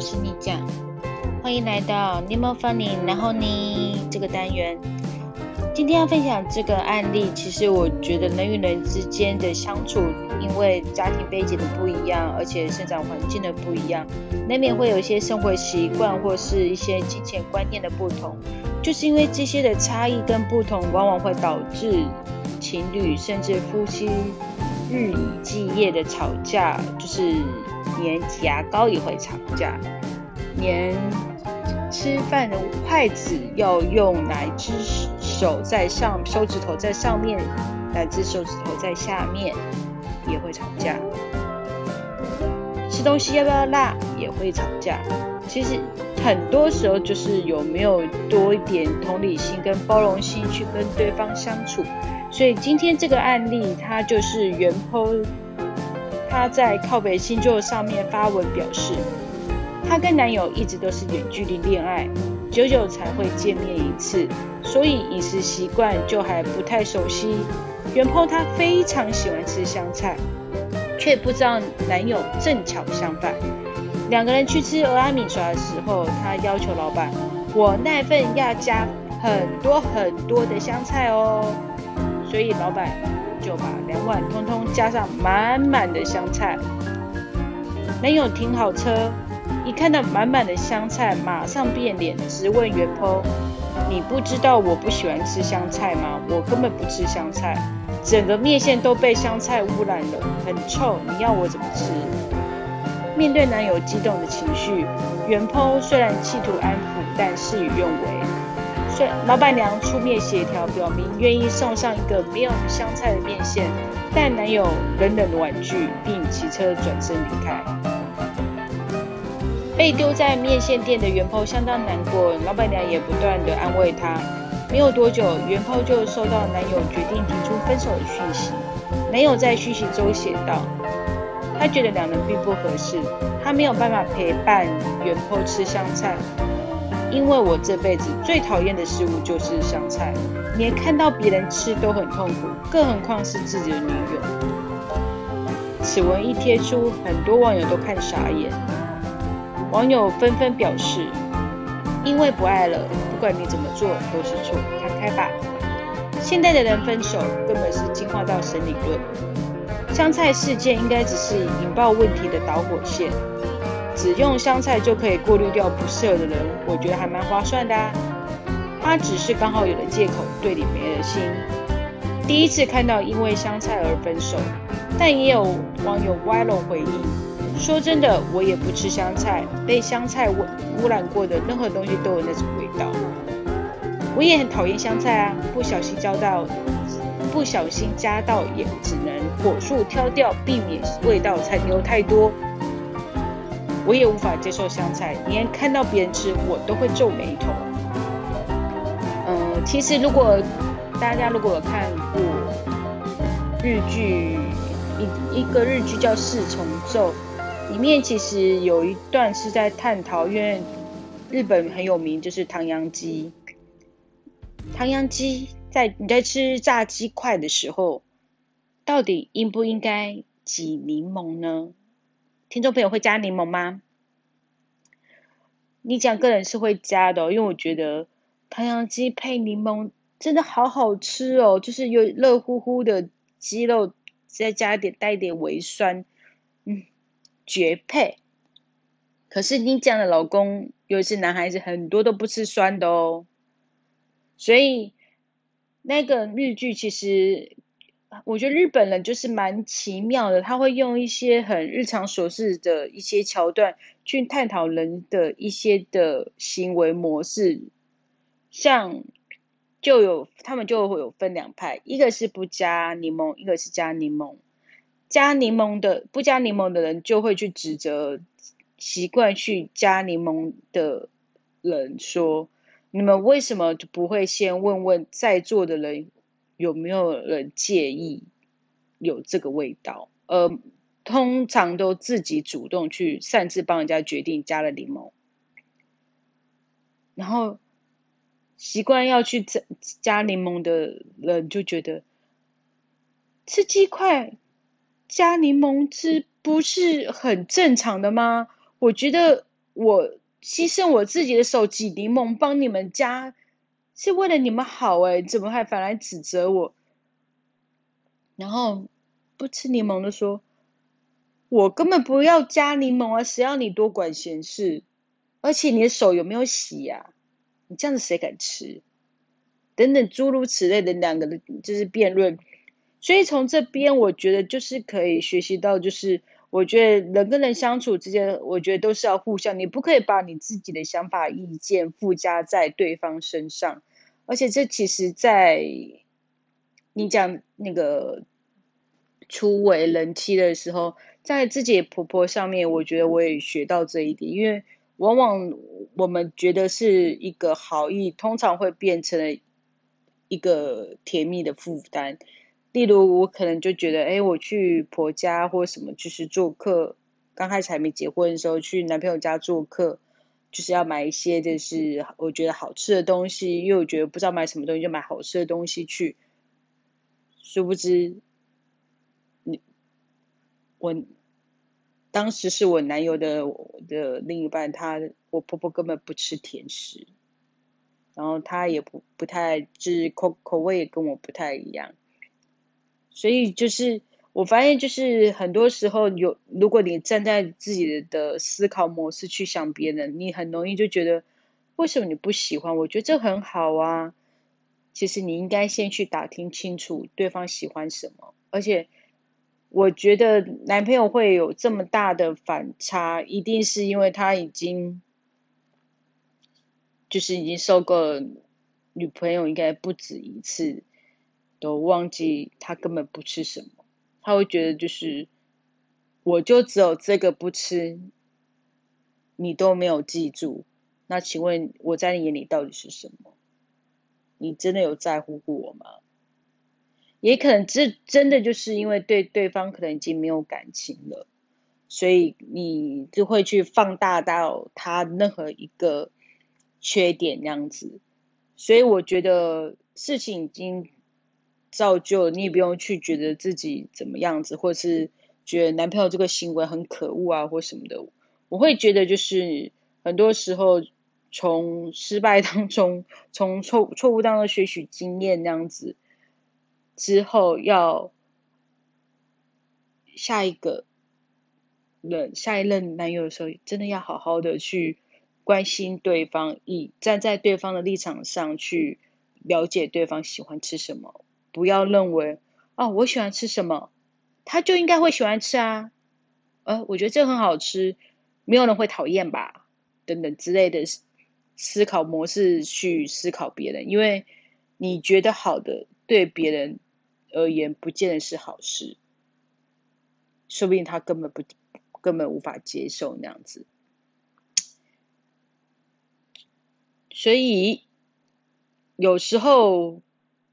是你酱，欢迎来到 Nemo Funny，然后呢这个单元。今天要分享这个案例，其实我觉得人与人之间的相处，因为家庭背景的不一样，而且生长环境的不一样，难免会有一些生活习惯或是一些金钱观念的不同。就是因为这些的差异跟不同，往往会导致情侣甚至夫妻日以继夜的吵架，就是连牙膏也会吵架，连吃饭的筷子要用哪只手在上，手指头在上面，哪只手指头在下面，也会吵架。吃东西要不要辣，也会吵架。其实很多时候就是有没有多一点同理心跟包容心去跟对方相处。所以今天这个案例，它就是原剖她在靠北星座上面发文表示，她跟男友一直都是远距离恋爱，久久才会见面一次，所以饮食习惯就还不太熟悉。原 po 她非常喜欢吃香菜，却不知道男友正巧相反。两个人去吃俄阿米刷的时候，他要求老板，我那份要加很多很多的香菜哦。所以老板就把两碗通通加上满满的香菜。男友停好车，一看到满满的香菜，马上变脸，直问袁坡：“你不知道我不喜欢吃香菜吗？我根本不吃香菜，整个面线都被香菜污染了，很臭，你要我怎么吃？”面对男友激动的情绪，袁坡虽然企图安抚，但事与愿违。老板娘出面协调，表明愿意送上一个没有香菜的面线，但男友冷冷婉拒，并骑车转身离开。被丢在面线店的袁坡相当难过，老板娘也不断的安慰他。没有多久，袁坡就收到男友决定提出分手的讯息。男友在讯息中写道。他觉得两人并不合适，他没有办法陪伴原坡吃香菜，因为我这辈子最讨厌的食物就是香菜，连看到别人吃都很痛苦，更何况是自己的女友。此文一贴出，很多网友都看傻眼，网友纷纷表示，因为不爱了，不管你怎么做都是错，看开吧。现代的人分手根本是进化到神理论。香菜事件应该只是引爆问题的导火线，只用香菜就可以过滤掉不适合的人，我觉得还蛮划算的啊。他只是刚好有了借口，对你没了心。第一次看到因为香菜而分手，但也有网友歪楼回应，说真的，我也不吃香菜，被香菜污污染过的任何东西都有那种味道。我也很讨厌香菜啊，不小心浇到。不小心加到也只能火速挑掉，避免味道残留太多。我也无法接受香菜，连看到别人吃我都会皱眉头。嗯，其实如果大家如果有看过日剧，一一个日剧叫《四重奏》，里面其实有一段是在探讨，因为日本很有名就是唐扬鸡，唐扬鸡。在你在吃炸鸡块的时候，到底应不应该挤柠檬呢？听众朋友会加柠檬吗？你讲个人是会加的，因为我觉得唐扬鸡配柠檬真的好好吃哦，就是有热乎乎的鸡肉，再加一点带一点微酸，嗯，绝配。可是你讲的老公，尤其是男孩子，很多都不吃酸的哦，所以。那个日剧其实，我觉得日本人就是蛮奇妙的，他会用一些很日常琐事的一些桥段去探讨人的一些的行为模式。像就有他们就会有分两派，一个是不加柠檬，一个是加柠檬。加柠檬的不加柠檬的人就会去指责习惯去加柠檬的人说。你们为什么不会先问问在座的人有没有人介意有这个味道？呃，通常都自己主动去擅自帮人家决定加了柠檬，然后习惯要去加加柠檬的人就觉得吃鸡块加柠檬汁不是很正常的吗？我觉得我牺牲我自己的手挤柠檬帮你们加，是为了你们好哎，怎么还反来指责我？然后不吃柠檬的说，我根本不要加柠檬啊，谁要你多管闲事？而且你的手有没有洗呀？你这样子谁敢吃？等等诸如此类的两个的，就是辩论。所以从这边，我觉得就是可以学习到，就是我觉得人跟人相处之间，我觉得都是要互相，你不可以把你自己的想法、意见附加在对方身上。而且这其实，在你讲那个初为人妻的时候，在自己婆婆上面，我觉得我也学到这一点，因为往往我们觉得是一个好意，通常会变成一个甜蜜的负担。例如，我可能就觉得，哎，我去婆家或什么，就是做客。刚开始还没结婚的时候，去男朋友家做客，就是要买一些，就是我觉得好吃的东西。因为我觉得不知道买什么东西，就买好吃的东西去。殊不知，你我当时是我男友的的另一半，他我婆婆根本不吃甜食，然后他也不不太，就是口口味也跟我不太一样。所以就是我发现，就是很多时候有，如果你站在自己的思考模式去想别人，你很容易就觉得为什么你不喜欢？我觉得这很好啊。其实你应该先去打听清楚对方喜欢什么。而且我觉得男朋友会有这么大的反差，一定是因为他已经就是已经受够女朋友应该不止一次。都忘记他根本不吃什么，他会觉得就是我就只有这个不吃，你都没有记住，那请问我在你眼里到底是什么？你真的有在乎过我吗？也可能这真的就是因为对对方可能已经没有感情了，所以你就会去放大到他任何一个缺点那样子，所以我觉得事情已经。造就你也不用去觉得自己怎么样子，或者是觉得男朋友这个行为很可恶啊，或什么的。我会觉得就是很多时候从失败当中，从错错误当中学取经验那样子之后，要下一个人下一任男友的时候，真的要好好的去关心对方，以站在对方的立场上去了解对方喜欢吃什么。不要认为哦，我喜欢吃什么，他就应该会喜欢吃啊。呃，我觉得这很好吃，没有人会讨厌吧？等等之类的思考模式去思考别人，因为你觉得好的，对别人而言不见得是好事，说不定他根本不根本无法接受那样子。所以有时候。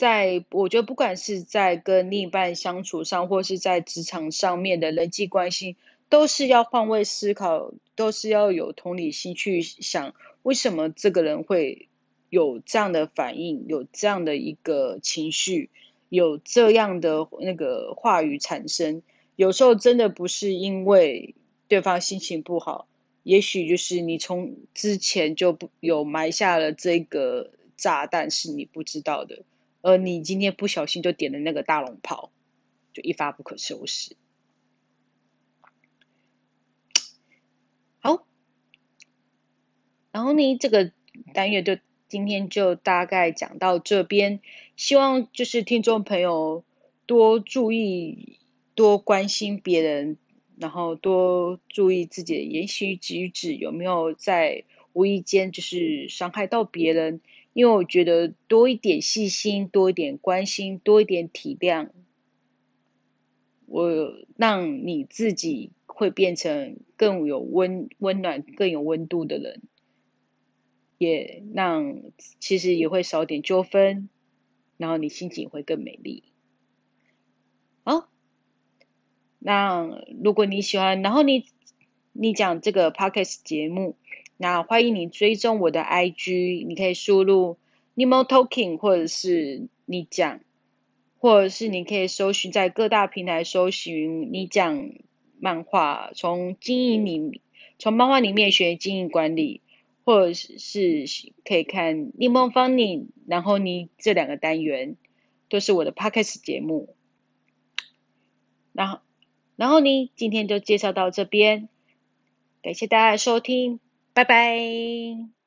在我觉得，不管是在跟另一半相处上，或是在职场上面的人际关系，都是要换位思考，都是要有同理心去想，为什么这个人会有这样的反应，有这样的一个情绪，有这样的那个话语产生。有时候真的不是因为对方心情不好，也许就是你从之前就不有埋下了这个炸弹，是你不知道的。而你今天不小心就点了那个大龙炮，就一发不可收拾。好，然后呢，这个单元就今天就大概讲到这边，希望就是听众朋友多注意、多关心别人，然后多注意自己的言行举止有没有在无意间就是伤害到别人。因为我觉得多一点细心，多一点关心，多一点体谅，我让你自己会变成更有温温暖、更有温度的人，也让其实也会少点纠纷，然后你心情会更美丽。好，那如果你喜欢，然后你你讲这个 podcast 节目。那欢迎你追踪我的 IG，你可以输入 Nemo Talking，或者是你讲，或者是你可以搜寻在各大平台搜寻你讲漫画，从经营里从漫画里面学经营管理，或者是可以看 Nemo Funny，，然后你这两个单元都是我的 podcast 节目。然后，然后呢，今天就介绍到这边，感谢大家的收听，拜拜。